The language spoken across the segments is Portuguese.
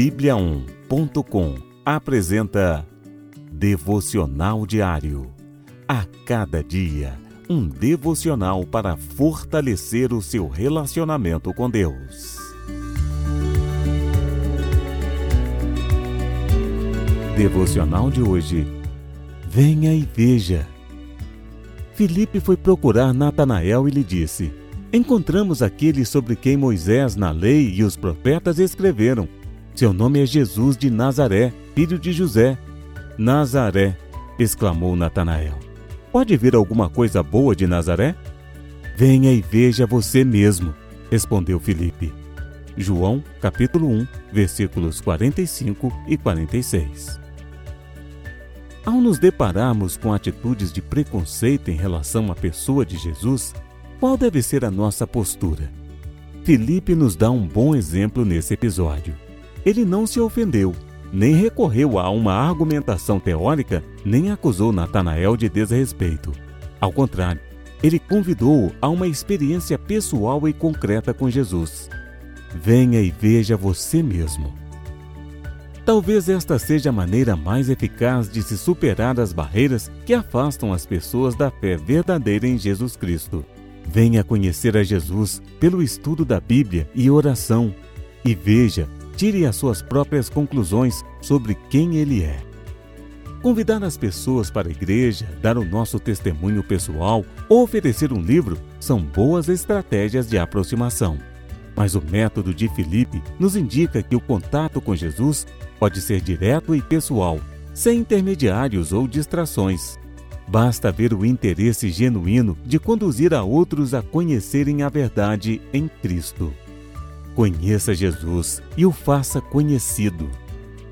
Bíblia1.com apresenta Devocional Diário. A cada dia, um devocional para fortalecer o seu relacionamento com Deus. Devocional de hoje. Venha e veja. Filipe foi procurar Natanael e lhe disse: Encontramos aquele sobre quem Moisés, na lei e os profetas escreveram. Seu nome é Jesus de Nazaré, filho de José. Nazaré, exclamou Natanael. Pode vir alguma coisa boa de Nazaré? Venha e veja você mesmo, respondeu Filipe. João, capítulo 1, versículos 45 e 46. Ao nos depararmos com atitudes de preconceito em relação à pessoa de Jesus, qual deve ser a nossa postura? Felipe nos dá um bom exemplo nesse episódio. Ele não se ofendeu, nem recorreu a uma argumentação teórica, nem acusou Natanael de desrespeito. Ao contrário, ele convidou-o a uma experiência pessoal e concreta com Jesus. Venha e veja você mesmo. Talvez esta seja a maneira mais eficaz de se superar as barreiras que afastam as pessoas da fé verdadeira em Jesus Cristo. Venha conhecer a Jesus pelo estudo da Bíblia e oração. E veja, tire as suas próprias conclusões sobre quem Ele é. Convidar as pessoas para a igreja, dar o nosso testemunho pessoal ou oferecer um livro são boas estratégias de aproximação. Mas o método de Filipe nos indica que o contato com Jesus pode ser direto e pessoal, sem intermediários ou distrações. Basta ver o interesse genuíno de conduzir a outros a conhecerem a verdade em Cristo. Conheça Jesus e o faça conhecido.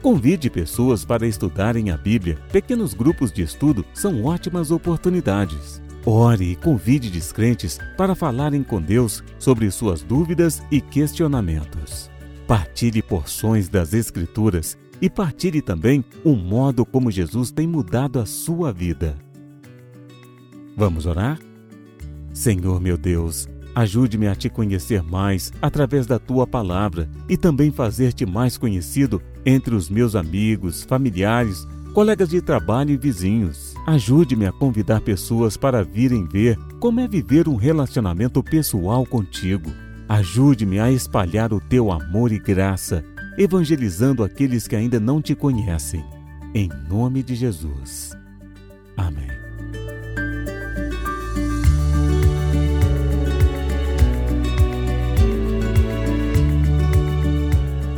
Convide pessoas para estudarem a Bíblia. Pequenos grupos de estudo são ótimas oportunidades. Ore e convide descrentes para falarem com Deus sobre suas dúvidas e questionamentos. Partilhe porções das Escrituras e partilhe também o modo como Jesus tem mudado a sua vida. Vamos orar? Senhor meu Deus, ajude-me a te conhecer mais através da tua palavra e também fazer-te mais conhecido entre os meus amigos, familiares, colegas de trabalho e vizinhos. Ajude-me a convidar pessoas para virem ver como é viver um relacionamento pessoal contigo. Ajude-me a espalhar o teu amor e graça, evangelizando aqueles que ainda não te conhecem. Em nome de Jesus. Amém.